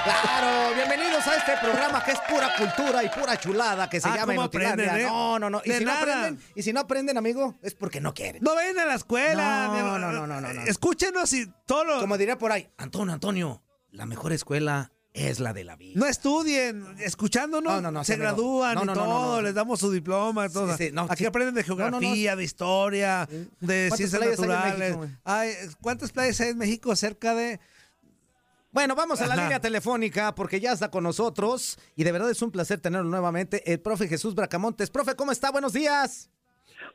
Claro, bienvenidos a este programa que es pura cultura y pura chulada que se Ah, llama ¿cómo Inutilandia. eh? No, no, no. Y si no, aprenden, y si no aprenden, amigo, es porque no quieren. No ven a la escuela. No, no, no, no, no, no. Escúchenos y todo lo... Como diría por ahí, Antonio, Antonio, la mejor escuela es la de la vida. No estudien, escuchándonos, No, no, no, se amigo. gradúan No, y todo, no, no. les damos su diploma, todo. sí, no, Aquí sí. aprenden de No, no, no. geografía, de historia, de ¿Cuántas ciencias hay naturales. México, güey? Ay, ¿Cuántas playas hay en México? Cerca de... Bueno, vamos a la Ajá. línea telefónica porque ya está con nosotros y de verdad es un placer tenerlo nuevamente, el profe Jesús Bracamontes. Profe, ¿cómo está? Buenos días.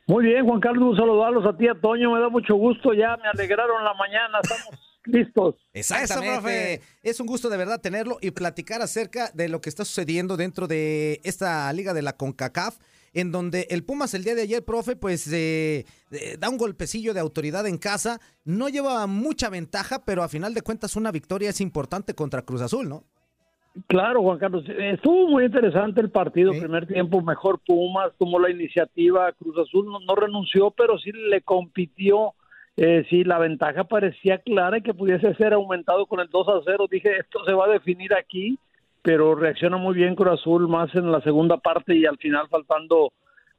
Muy bien, Juan Carlos, un saludarlos a ti, a Toño, me da mucho gusto, ya me alegraron la mañana, estamos listos. Exactamente. Es un gusto de verdad tenerlo y platicar acerca de lo que está sucediendo dentro de esta liga de la CONCACAF, en donde el Pumas el día de ayer, profe, pues eh, eh, da un golpecillo de autoridad en casa. No lleva mucha ventaja, pero a final de cuentas una victoria es importante contra Cruz Azul, ¿no? Claro, Juan Carlos, estuvo muy interesante el partido, primer tiempo mejor Pumas, tomó la iniciativa, Cruz Azul no, no renunció, pero sí le compitió, eh, sí, la ventaja parecía clara y que pudiese ser aumentado con el 2 a 0, dije, esto se va a definir aquí, pero reacciona muy bien Cruz Azul más en la segunda parte y al final faltando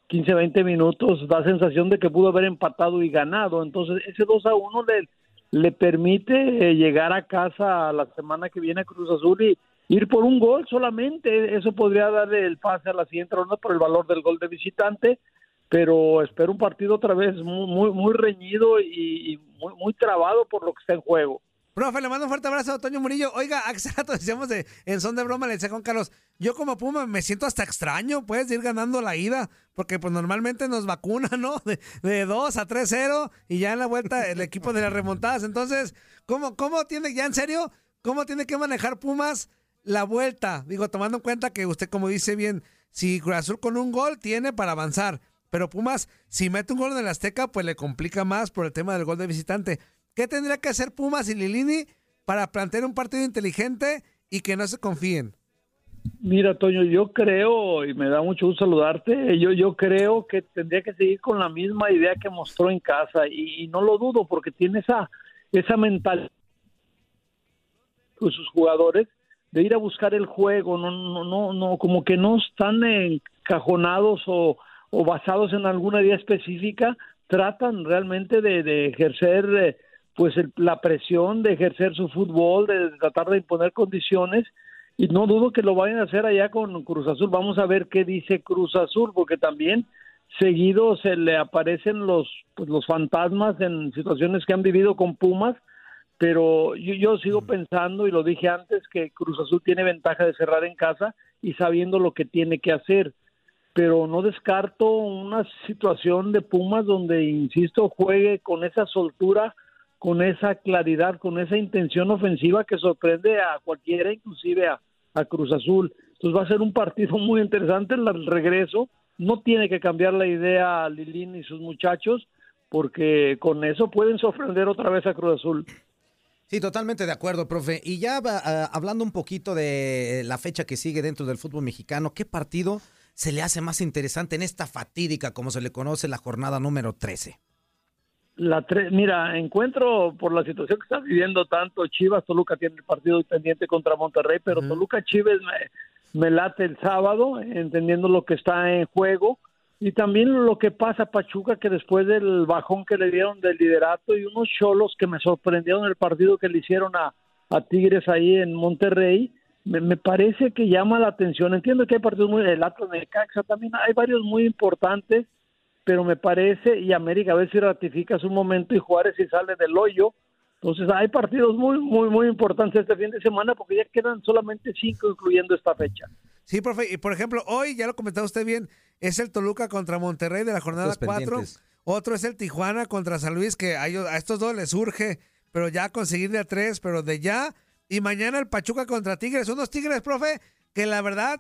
15, 20 minutos, da sensación de que pudo haber empatado y ganado, entonces ese 2 a 1 le, le permite eh, llegar a casa la semana que viene a Cruz Azul y ir por un gol solamente, eso podría darle el pase a la siguiente ronda por el valor del gol de visitante, pero espero un partido otra vez muy muy, muy reñido y, muy, muy trabado por lo que está en juego. Profe, le mando un fuerte abrazo a Toño Murillo. Oiga, (laughs) hace rato decíamos de, en son de broma, le decía Juan Carlos, yo como Puma me siento hasta extraño, puedes ir ganando la ida, porque pues normalmente nos vacunan, ¿no? (laughs) De, de 2 a 3-0 y ya en la vuelta el equipo de las remontadas. Entonces, ¿cómo, ¿cómo tiene, ya en serio, cómo tiene que manejar Pumas la vuelta? Digo, tomando en cuenta que usted, como dice bien, si Cruz Azul con un gol tiene para avanzar, pero Pumas, si mete un gol en el Azteca, pues le complica más por el tema del gol de visitante. ¿Qué tendría que hacer Pumas y Lilini para plantear un partido inteligente y que no se confíen? Mira, Toño, yo creo, y me da mucho gusto saludarte, yo, yo creo que tendría que seguir con la misma idea que mostró en casa, y, no lo dudo, porque tiene esa, esa mentalidad con sus jugadores de ir a buscar el juego, no, no, no, no como que no están encajonados o, o basados en alguna idea específica, tratan realmente de, de ejercer eh, pues el- la presión, de ejercer su fútbol, de tratar de imponer condiciones y no dudo que lo vayan a hacer allá con Cruz Azul. Vamos a ver qué dice Cruz Azul, porque también seguido se le aparecen los pues, los fantasmas en situaciones que han vivido con Pumas, pero yo, yo sigo pensando y lo dije antes que Cruz Azul tiene ventaja de cerrar en casa y sabiendo lo que tiene que hacer. Pero no descarto una situación de Pumas donde, insisto, juegue con esa soltura, con esa claridad, con esa intención ofensiva que sorprende a cualquiera, inclusive a, a Cruz Azul. Entonces va a ser un partido muy interesante el regreso. No tiene que cambiar la idea Lilín y sus muchachos, porque con eso pueden sorprender otra vez a Cruz Azul. Sí, totalmente de acuerdo, profe. Y ya uh, hablando un poquito de la fecha que sigue dentro del fútbol mexicano, ¿qué partido se le hace más interesante en esta fatídica, como se le conoce, la jornada número 13? La tre Mira, encuentro por la situación que está viviendo tanto Chivas, Toluca tiene el partido pendiente contra Monterrey, pero uh -huh. Toluca Chivas me, me late el sábado, entendiendo lo que está en juego y también lo que pasa Pachuca que después del bajón que le dieron del liderato y unos cholos que me sorprendieron el partido que le hicieron a, a Tigres ahí en Monterrey me, me, parece que llama la atención entiendo que hay partidos muy el Atlas de Caxa también hay varios muy importantes pero me parece y América a ver si ratifica su momento y Juárez si sale del hoyo entonces hay partidos muy muy muy importantes este fin de semana porque ya quedan solamente cinco incluyendo esta fecha Sí, profe, y por ejemplo, hoy, ya lo comentaba usted bien, es el Toluca contra Monterrey de la jornada 4. Otro es el Tijuana contra San Luis, que a, ellos, a estos dos les urge, pero ya conseguir de a tres, pero de ya. Y mañana el Pachuca contra Tigres. Unos Tigres, profe, que la verdad,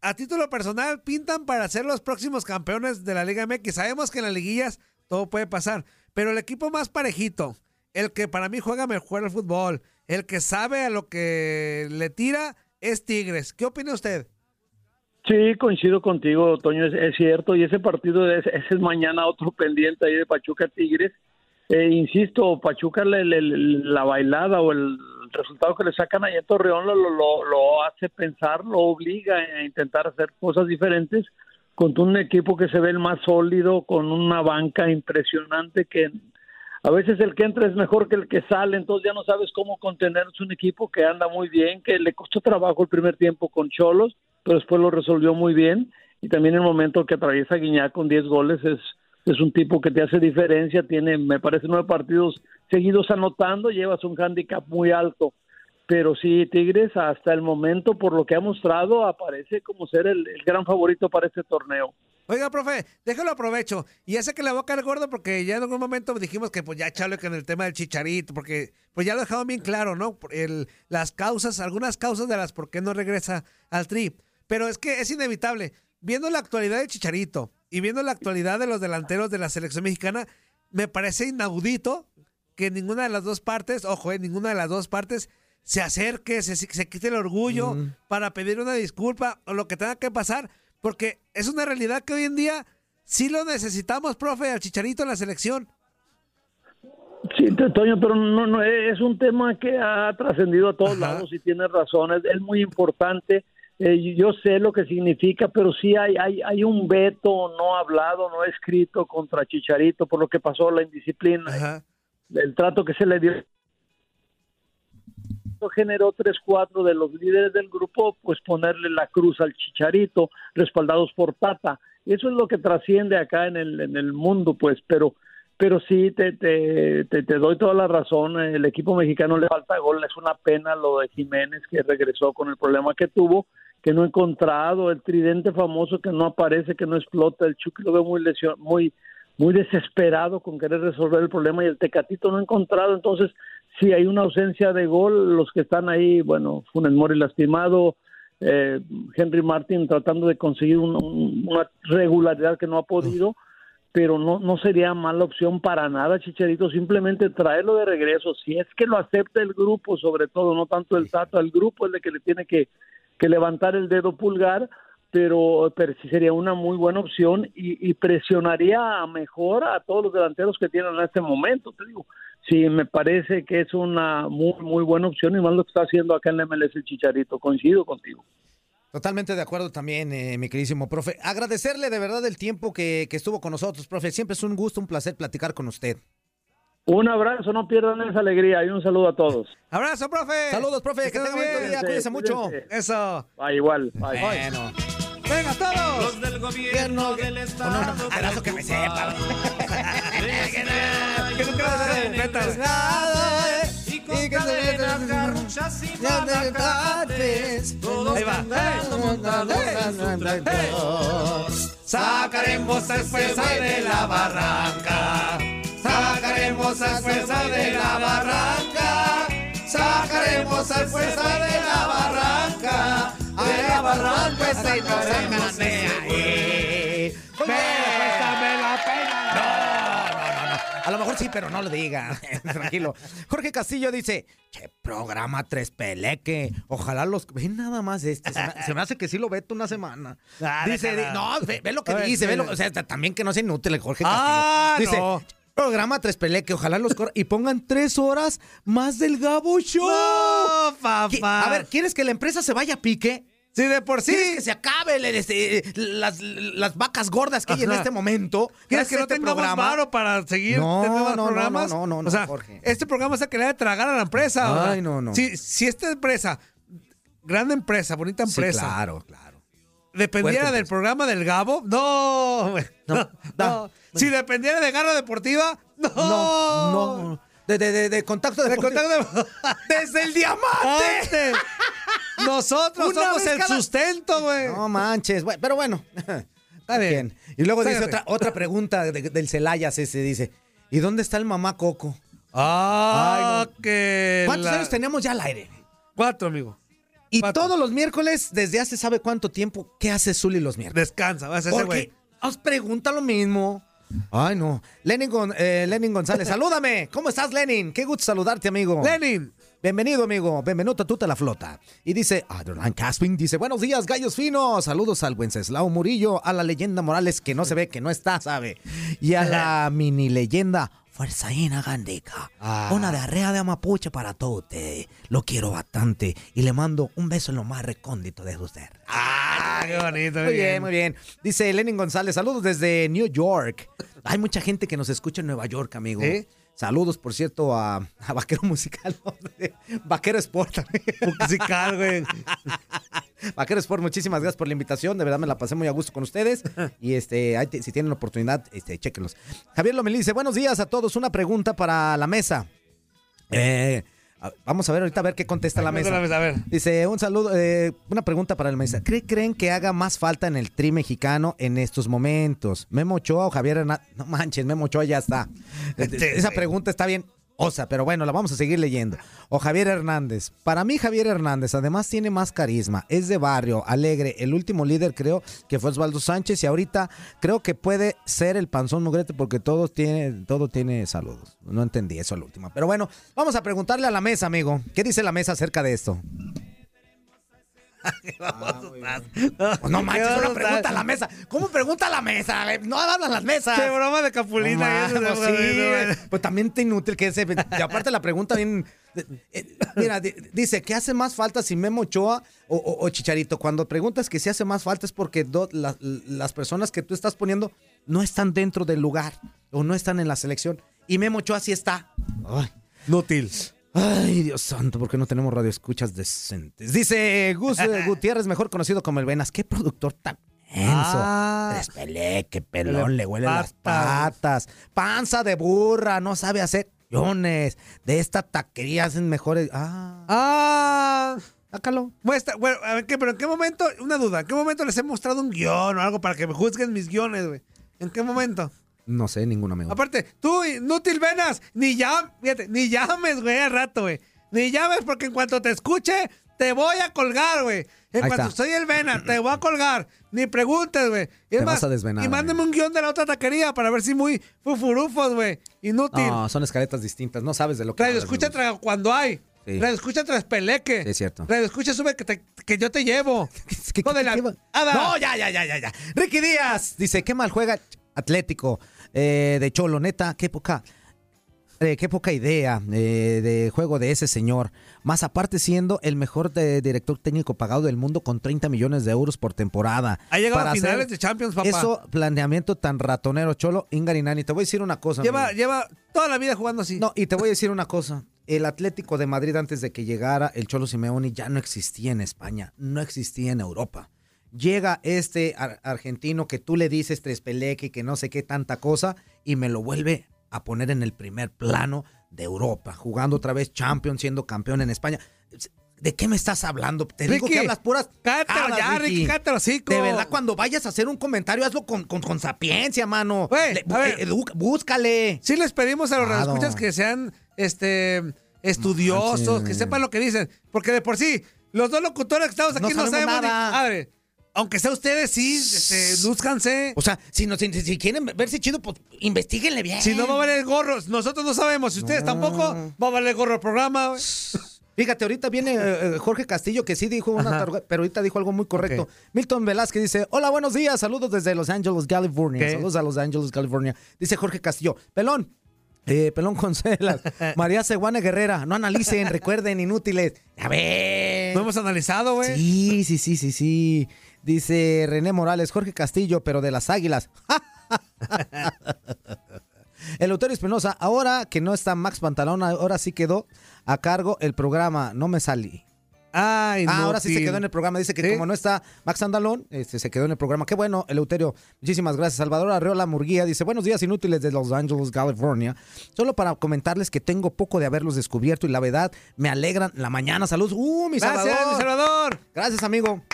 a título personal, pintan para ser los próximos campeones de la Liga MX. Sabemos que en las liguillas todo puede pasar, pero el equipo más parejito, el que para mí juega mejor el fútbol, el que sabe a lo que le tira es Tigres. ¿Qué opina usted? Sí, coincido contigo, Toño, es, cierto. Y ese partido es, es mañana otro pendiente ahí de Pachuca Tigres. Eh, insisto, Pachuca le, la bailada o el resultado que le sacan ahí en Torreón lo, lo, lo, hace pensar, lo obliga a intentar hacer cosas diferentes con un equipo que se ve el más sólido, con una banca impresionante que a veces el que entra es mejor que el que sale, entonces ya no sabes cómo contener un equipo que anda muy bien, que le costó trabajo el primer tiempo con Cholos, pero después lo resolvió muy bien y también el momento que atraviesa Guiñac con 10 goles es, es un tipo que te hace diferencia, tiene me parece nueve partidos seguidos anotando, llevas un handicap muy alto, pero sí Tigres hasta el momento por lo que ha mostrado aparece como ser el, gran favorito para este torneo. Oiga, profe, déjalo aprovecho. Y ya sé que le voy a caer gordo porque ya en algún momento dijimos que pues ya chale con el tema del chicharito, porque pues ya lo dejado bien claro, ¿no? El, las causas, algunas causas de las por qué no regresa al tri. Pero es que es inevitable. Viendo la actualidad del chicharito y viendo la actualidad de los delanteros de la selección mexicana, me parece inaudito que ninguna de las dos partes, ojo, eh, ninguna de las dos partes se acerque, se, se quite el orgullo mm. para pedir una disculpa o lo que tenga que pasar porque es una realidad que hoy en día sí lo necesitamos, profe, al Chicharito en la selección. Sí, Toño, pero no, no es un tema que ha trascendido a todos Ajá. lados y tiene razón, es, es muy importante. Eh, yo sé lo que significa, pero sí hay, hay, hay un veto no hablado, no escrito contra Chicharito por lo que pasó, la indisciplina, Ajá. El trato que se le dio generó tres, cuatro de los líderes del grupo, pues ponerle la cruz al chicharito, respaldados por Tata. Eso es lo que trasciende acá en el, en el mundo, pues, pero pero sí te, te, te, doy toda la razón, el equipo mexicano le falta gol, es una pena lo de Jiménez que regresó con el problema que tuvo, que no ha encontrado, el tridente famoso que no aparece, que no explota, el Chucky lo veo muy lesión, muy muy desesperado con querer resolver el problema y el Tecatito no ha encontrado, entonces sí hay una ausencia de gol, los que están ahí, bueno, Funes Mori lastimado, eh, Henry Martin tratando de conseguir un, un, una regularidad que no ha podido, pero no, no sería mala opción para nada, Chicharito, simplemente traerlo de regreso, si es que lo acepta el grupo, sobre todo, no tanto el Tato, el grupo es el que le tiene que, que levantar el dedo pulgar, pero, pero sí sería una muy buena opción y, y presionaría mejor a todos los delanteros que tienen en este momento, te digo, sí me parece que es una muy muy buena opción y más lo que está haciendo acá en la MLS el Chicharito, coincido contigo. Totalmente de acuerdo también, eh, mi queridísimo profe. Agradecerle de verdad el tiempo que, que, estuvo con nosotros, profe. Siempre es un gusto, un placer platicar con usted. Un abrazo, no pierdan esa alegría y un saludo a todos. Abrazo, profe. Saludos, profe. Que, que tenga buen día, cuídese mucho. Eso. Va igual. Bye. Bueno. Venga, todos. Los del gobierno del estado. No, abrazo que me sepa. (laughs) que nunca se respetas y con cadenas, garruchas y malacates, todos cantando montados Sacaremos a fuerza de la barranca, sacaremos a fuerza de la barranca, sacaremos a fuerza de la barranca, de la barranca esa y no se ahí. Préstame la pena. No, no, no, lo mejor sí, pero no lo diga. (laughs) Tranquilo. Jorge Castillo dice, che, programa Tres Peleque. Ojalá los... Ve nada más este. Se me, se me hace que sí lo vete una semana. Ah, dice, déjala. di- no, ve, ve lo que A ver, dice. ve lo- o sea, ta- también que no sea inútil el Jorge Castillo. Ah, dice, no. Programa Tres Peleque. Ojalá los corra y pongan tres horas más del Gabo Show. No, papá. ¿Qui- A ver, ¿quieres que la empresa se vaya a pique? Sí, de por sí. ¿Quieres que se acabe el- este, las, las vacas gordas que hay en este momento? ¿Quieres que no este tengamos programa? varo para seguir No, teniendo no, no, programas? no, no, no, o sea, Jorge. este programa se quería tragar a la empresa. Ay, no, no. Si, si esta empresa, gran empresa, bonita Sí, empresa, claro, claro. Dependiera Fuerte del empresa. programa del Gabo, no, No. Si dependiera de Garra Deportiva, no. No, no. De, de, de, de contacto de, De contacto de- (laughs) Desde el diamante. Nosotros Una somos el cada- sustento, güey. No manches, güey, pero bueno. Está bien. Y luego dice otra, otra pregunta de- del Celayas ese, dice, ¿y dónde está el mamá Coco? Ah, Ay, no. que. ¿Cuántos la- años tenemos ya al aire? Cuatro, amigo. Y todos los miércoles, desde hace sabe cuánto tiempo, ¿qué hace Zully los miércoles? Descansa, vas a ese güey. Os pregunta lo mismo. Ay, no. Lenin, Gon- eh, Lenin González, (laughs) salúdame. ¿Cómo estás, Lenin? Qué gusto saludarte, amigo. Lenin. Bienvenido, amigo. Bienvenuto a tuta la flota. Y dice, Adrian Caspin dice, buenos días, gallos finos. Saludos al Wenceslao Murillo, a la leyenda Morales, que no se ve, que no está, ¿sabe? Y a la (laughs) mini leyenda Fuerza Ina Gandica. Ah. Una diarrea de amapuche para todo usted. Lo quiero bastante y le mando un beso en lo más recóndito de usted. Ah, qué bonito. Muy bien, muy bien. Dice Lenin González, saludos desde New York. Hay mucha gente que nos escucha en Nueva York, amigo. ¿Sí? Saludos, por cierto, a, a Vaquero Musical, (laughs) Vaquero Sport. Musical, güey. Vaquero Sport, muchísimas gracias por la invitación. De verdad me la pasé muy a gusto con ustedes. Y este, ahí te- si tienen la oportunidad, este, chéquenlos. Javier Lomelí dice, buenos días a todos. Una pregunta para la mesa. Eh, vamos a ver ahorita a ver qué contesta la mesa. A ver. Dice, un saludo, eh, una pregunta para el mesa. ¿Cree, ¿Creen que haga más falta en el tri mexicano en estos momentos? ¿Memo Ochoa o Javier Hernández? No manches, Memo Ochoa ya está. Esa pregunta está bien osa, pero bueno, la vamos a seguir leyendo. O Javier Hernández. Para mí, Javier Hernández además tiene más carisma, es de barrio, alegre. El último líder creo que fue Osvaldo Sánchez y ahorita creo que puede ser el panzón mugrete porque todo tiene, todo tiene saludos. No entendí eso al último. Pero bueno, vamos a preguntarle a la mesa, amigo. ¿Qué dice la mesa acerca de esto? (laughs) Pues no manches, una pregunta a la mesa. ¿Cómo pregunta a la mesa? No hablan las mesas. Qué broma de Capulina. No, sí, pues también te inútil que ese. Y aparte la pregunta bien. eh, Mira, di- dice, ¿qué hace más falta si Memo Ochoa o, o- o Chicharito? Cuando preguntas que si hace más falta es porque do- la- las personas que tú estás poniendo no están dentro del lugar o no están en la selección. Y Memo Ochoa sí está. Ay. Inútil. Ay, Dios santo, ¿por qué no tenemos radioescuchas decentes? Dice Gus (laughs) Gutiérrez, mejor conocido como el Venas. ¿Qué productor tan menso? Ah. Despelé, qué pelón, Le le huele las patas. patas. Panza de burra, no sabe hacer guiones. De esta taquería hacen mejores. Ah, Ah. sácalo. Muestra, bueno, a ver, ¿qué, pero ¿en qué momento? Una duda. ¿En qué momento les he mostrado un guion o algo para que me juzguen mis guiones, güey? ¿En qué momento? No sé, ningún amigo. Aparte, tú, inútil venas, ni llames, fíjate, ni llames, güey, al rato, güey. Ni llames porque en cuanto te escuche, te voy a colgar, güey. En Ahí cuanto está. soy el vena, te voy a colgar. Ni preguntes, güey. Te más, vas a desvenar, Y mándame un guion de la otra taquería para ver si muy fufurufos, güey. Inútil. No, son escaletas distintas. No sabes de lo que Radio escucha tra- cuando hay. Sí. Radio escucha tras peleque. Sí, es cierto. Radio escucha sube que, te- que yo te llevo. (laughs) ¿Qué- de la-. No, ya, ya, ya, ya, ya. Ricky Díaz dice, qué mal juega Atlético eh, de Cholo, neta, qué poca, eh, qué poca idea eh, de juego de ese señor. Más aparte siendo el mejor de- director técnico pagado del mundo con 30 millones de euros por temporada. Ha llegado Para a finales de Champions, papá. Eso, planeamiento tan ratonero, Cholo, Ingarinani. Te voy a decir una cosa. lleva, amigo. lleva toda la vida jugando así. No, y te voy a decir una cosa. El Atlético de Madrid antes de que llegara el Cholo Simeone ya no existía en España, no existía en Europa. Llega este ar- argentino que tú le dices tres peleque, que no sé qué tanta cosa, y me lo vuelve a poner en el primer plano de Europa, jugando otra vez Champions, siendo campeón en España. ¿De qué me estás hablando? Te digo que hablas puras. jadas, ya, Ricky, hocico. De verdad, cuando vayas a hacer un comentario, hazlo con, con, con sapiencia, mano. Güey, Le- a ver. eh, búscale. Sí les pedimos a los Claro. radioescuchas que sean este estudiosos, que sepan lo que dicen. Porque de por sí, los dos locutores que estamos aquí No no, sabemos sabemos ni nada. madre. Aunque sea ustedes, sí, este, lúzcanse. O sea, si, no, si, si quieren verse chido, pues investiguenle bien. Si no va a valer gorro, nosotros no sabemos. Si ustedes tampoco, va a valer gorro el programa. güey. Fíjate, ahorita viene eh, eh, Jorge Castillo, que sí dijo una tarugada, pero ahorita dijo algo muy correcto. Milton Velázquez dice, hola, buenos días, saludos desde Los Ángeles, California. Saludos a Los Ángeles, California. Dice Jorge Castillo, pelón, eh, pelón con celas. (laughs) María Seguana Guerrera, no analicen, recuerden, inútiles. A ver. ¿No hemos analizado, güey? Sí, sí, sí, sí, sí. Dice René Morales, Jorge Castillo, pero de las águilas. (laughs) Eleuterio Espinosa, ahora que no está Max Pantalón, ahora sí quedó a cargo el programa. No me salí. Ay, Ah, no, ahora sí se quedó en el programa. Dice que ¿Sí? como no está Max Andalón, este, se quedó en el programa. Qué bueno, Eleuterio. Muchísimas gracias. Salvador Arreola Murguía dice, buenos días inútiles de Los Ángeles, California. Solo para comentarles que tengo poco de haberlos descubierto y la verdad me alegran la mañana. Saludos. ¡Uh, mi Gracias, Salvador! mi Salvador. Gracias, amigo.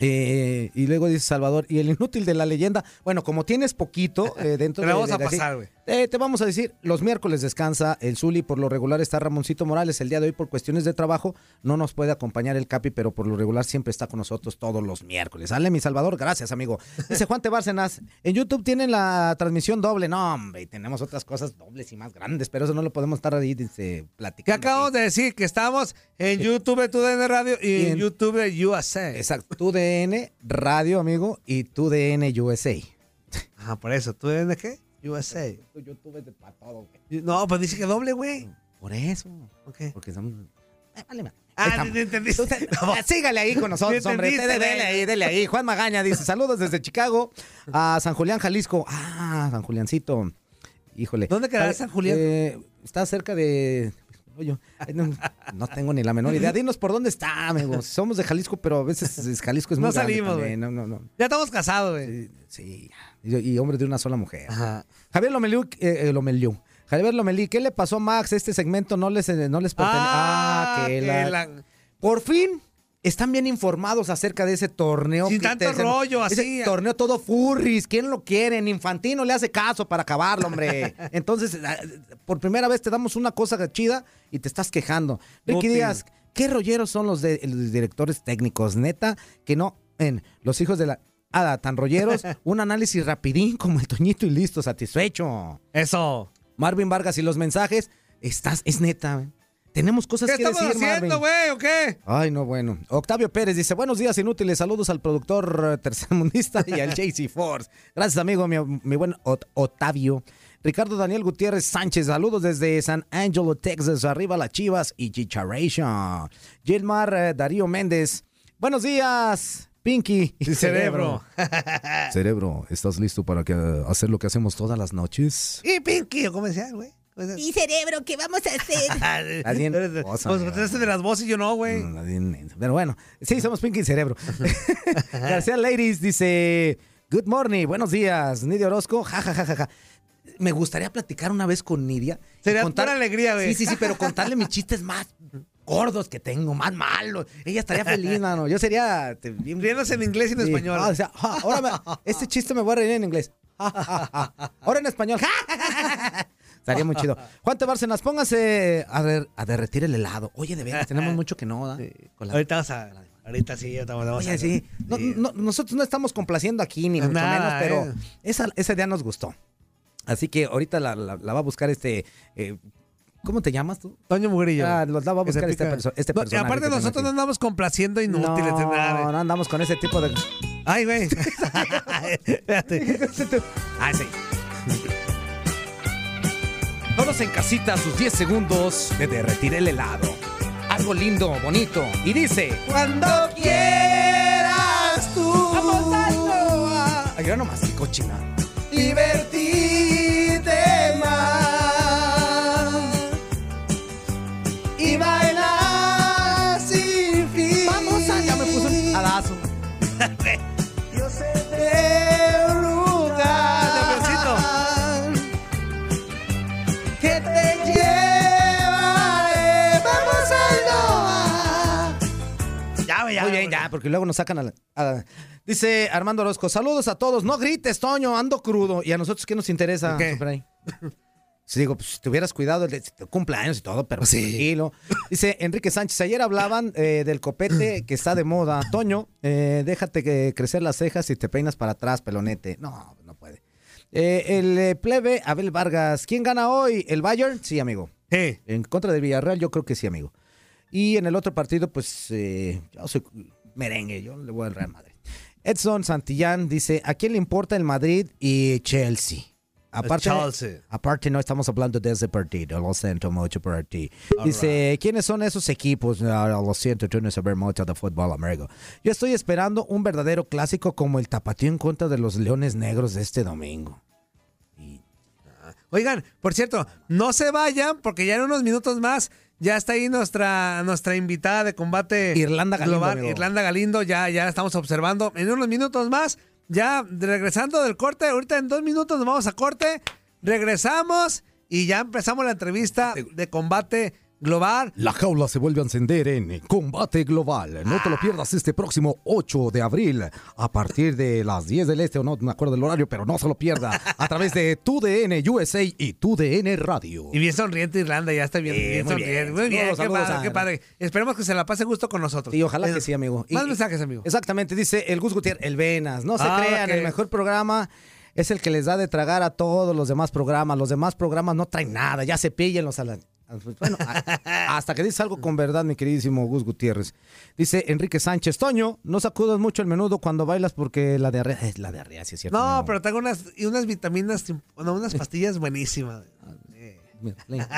Eh, y luego dice Salvador, y el inútil de la leyenda, bueno, como tienes poquito eh, dentro la de- vamos de- a de pasar, güey. Eh, te vamos a decir, los miércoles descansa el Zuli, por lo regular está Ramoncito Morales, el día de hoy por cuestiones de trabajo no nos puede acompañar el Capi, pero por lo regular siempre está con nosotros todos los miércoles. Sale mi Salvador, gracias amigo. Dice Juan T. Bárcenas, en YouTube tienen la transmisión doble, no hombre, y tenemos otras cosas dobles y más grandes, pero eso no lo podemos estar ahí dice, Que platicando. acabamos de decir que estamos en YouTube TUDN Radio y, Y en, en- YouTube USA. Exacto, tu DN Radio, amigo, y tu DN USA. Ajá, por eso. ¿TUDN qué? USA. YouTube es de para todo, güey. No, pues dice que doble, güey. Por eso. Ok. Porque somos. Eh, vale, ma- Ah, Ahí estamos. te (laughs) entendiste. Usted- sígale ahí con nosotros, hombre. Dele, ahí, dele ahí. Juan Magaña dice: Saludos desde Chicago a San Julián, Jalisco. Ah, San Juliancito. Híjole. ¿Dónde quedará San Julián? eh, está cerca de. No, no tengo ni la menor idea. Dinos por dónde está, amigos. Somos de Jalisco, pero a veces es- Jalisco es No muy grande salimos, también. No, no, no. Ya estamos casados, güey. Sí, y, y hombre de una sola mujer. Ajá. Javier Lomeliu, eh, eh, Lomeliu. Javier Lomelí, ¿qué le pasó a Max? Este segmento no les, eh, no les pertenece. Ah, que la- Por fin están bien informados acerca de ese torneo. Sin tanto te- rollo, ese así. torneo todo furris. ¿Quién lo quiere? Infantino le hace caso para acabarlo, hombre. (laughs) Entonces, por primera vez te damos una cosa chida y te estás quejando. Ricky. Díaz, ¿qué rolleros son los, de, los directores técnicos? Neta, que no, en los hijos de la... Ah, tan rolleros, (laughs) un análisis rapidín como el Toñito y listo, satisfecho. Eso. Marvin Vargas y los mensajes, estás, es neta. güey. Tenemos cosas ¿Qué que estamos decir, haciendo, güey, o qué? Ay, no, bueno. Octavio Pérez dice, buenos días, inútiles. Saludos al productor eh, tercermundista y al (laughs) JC Force. Gracias, amigo, mi, mi buen Ot- Octavio. Ricardo Daniel Gutiérrez Sánchez, saludos desde San Angelo, Texas. Arriba las chivas y Chicharation. Gilmar eh, Darío Méndez. Buenos días, Pinky. y cerebro. (laughs) cerebro, ¿estás listo para que, hacer lo que hacemos todas las noches? Y Pinky, o comercial, güey. Y cerebro, ¿qué vamos a hacer? (laughs) Pues cosa, pues, usted de las voces y yo no, güey. Pero bueno, sí, somos Pinky y Cerebro. (laughs) García Ladies dice, Good morning, buenos días, Nidia Orozco, ja, ja, ja, ja, ja. Me gustaría platicar una vez con Nidia. Sería pura alegría, güey. Sí, sí, sí, pero (laughs) contarle mis chistes más gordos que tengo, más malos. Ella estaría feliz, mano. Yo sería... te- bien- Riéndose en inglés y en Sí. español. Ah, o sea, ja, ahora me- este chiste me voy a reír en inglés. Ja, ja, ja, ja. Ahora en español. Estaría muy chido. (laughs) Juan T. Bárcenas, póngase a, der- a derretir el helado. Oye, de veras, tenemos mucho que no, la- Ahorita vamos a. Ahorita sí, vamos a. Oye, sí. No- no- nosotros no estamos complaciendo aquí, ni mucho Nada, menos, pero eh. esa, esa idea nos gustó. Así que ahorita la, la- la va a buscar este... eh, ¿Cómo te llamas tú? Toño Mugrillo. Ah, los la va a buscar este, perso- este No, personaje aparte nosotros no andamos complaciendo inútiles de nada. No, no andamos con ese tipo de... Ay, güey. (laughs) (laughs) Espérate. Ah, sí. Todos en casita, sus 10 segundos de derretir el helado. Algo lindo, bonito. Y dice... Cuando quieras tú. ¡Vamos, Ay, yo no mastico, china. Porque luego nos sacan a la... a la- Dice Armando Orozco, saludos a todos. No grites, Toño, ando crudo. ¿Y a nosotros qué nos interesa? ¿Qué? (laughs) Sí, digo, pues, si te hubieras cuidado, el si cumpleaños y todo, pero tranquilo. Dice Enrique Sánchez, ayer hablaban eh, del copete que está de moda. Toño, eh, déjate que crecer las cejas y te peinas para atrás, pelonete. No, no puede. Eh, el plebe, Abel Vargas, ¿quién gana hoy? ¿El Bayern? Sí, amigo. En contra del Villarreal, yo creo que sí, amigo. Y en el otro partido, pues, yo soy merengue, yo le voy al Real Madrid. Edson Santillán dice, ¿a quién le importa el Madrid y Chelsea? Aparte, Chelsea. aparte no estamos hablando de ese partido, lo siento mucho por ti. Dice, ¿quiénes son esos equipos? No, lo siento, tú no sabes mucho de fútbol, amigo. Yo estoy esperando un verdadero clásico como el tapatío en contra de los Leones Negros de este domingo. Oigan, por cierto, no se vayan porque ya en unos minutos más ya está ahí nuestra, nuestra invitada de combate Irlanda Galindo, global. Irlanda Galindo, ya, ya la estamos observando. En unos minutos más, ya regresando del corte, ahorita en dos minutos nos vamos a corte, regresamos y ya empezamos la entrevista de combate global. La jaula se vuelve a encender en Combate Global. No te lo pierdas este próximo 8 de abril a partir de las 10 del este, o no me acuerdo del horario, pero no se lo pierda a través de (laughs) TUDN USA y TUDN Radio. Y bien sonriente Irlanda, ya está bien, bien muy sonriente. bien. Muy bien, qué saludos padre, a- qué padre. Esperemos que se la pase gusto con nosotros. Y ojalá que sí, amigo. Y- Más y- mensajes, amigo. Exactamente, dice el Gus Gutiérrez, el Venas. No se Ah, crean, el mejor programa es el que les da de tragar a todos los demás programas. Los demás programas no traen nada, ya se pillenlos a la... Bueno, hasta que dices algo con verdad, mi queridísimo Gus Gutiérrez. Dice Enrique Sánchez, Toño, no sacudas mucho el menudo cuando bailas porque la diarrea es la diarrea, sí es cierto. No, amigo. pero tengo unas, y unas vitaminas, no, unas pastillas buenísimas. (laughs)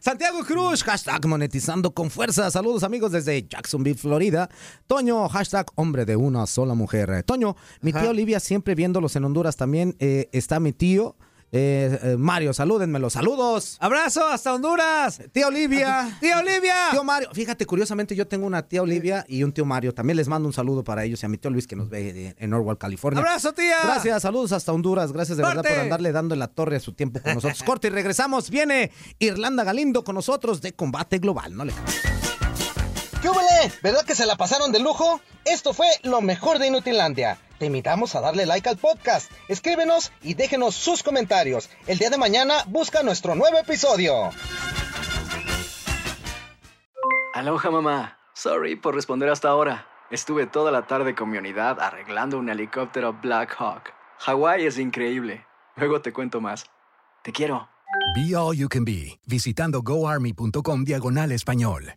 Santiago Cruz, hashtag monetizando con fuerza. Saludos amigos desde Jacksonville, Florida. Toño, hashtag hombre de una sola mujer. Eh, Toño, mi tía Olivia siempre viéndolos en Honduras también eh, está mi tío. Eh, eh, Mario, salúdenmelo. Saludos. Abrazo hasta Honduras. Tía Olivia. Tía Olivia. Tío Mario. Fíjate, curiosamente yo tengo una tía Olivia y un tío Mario. También les mando un saludo para ellos y a mi tío Luis que nos ve en Norwalk, California. Abrazo, tía. Gracias, saludos hasta Honduras. Gracias de verdad por andarle dando en la torre a su tiempo con nosotros. Corte y regresamos. Viene Irlanda Galindo con nosotros de Combate Global. No le ¿Qué húbele? ¿Verdad que se la pasaron de lujo? Esto fue lo mejor de Inutilandia. Te invitamos a darle like al podcast, escríbenos y déjenos sus comentarios. El día de mañana busca nuestro nuevo episodio. Aloha mamá. Sorry por responder hasta ahora. Estuve toda la tarde con mi unidad arreglando un helicóptero Black Hawk. Hawái es increíble. Luego te cuento más. Te quiero. Be All You Can Be, visitando goarmy.com diagonal español.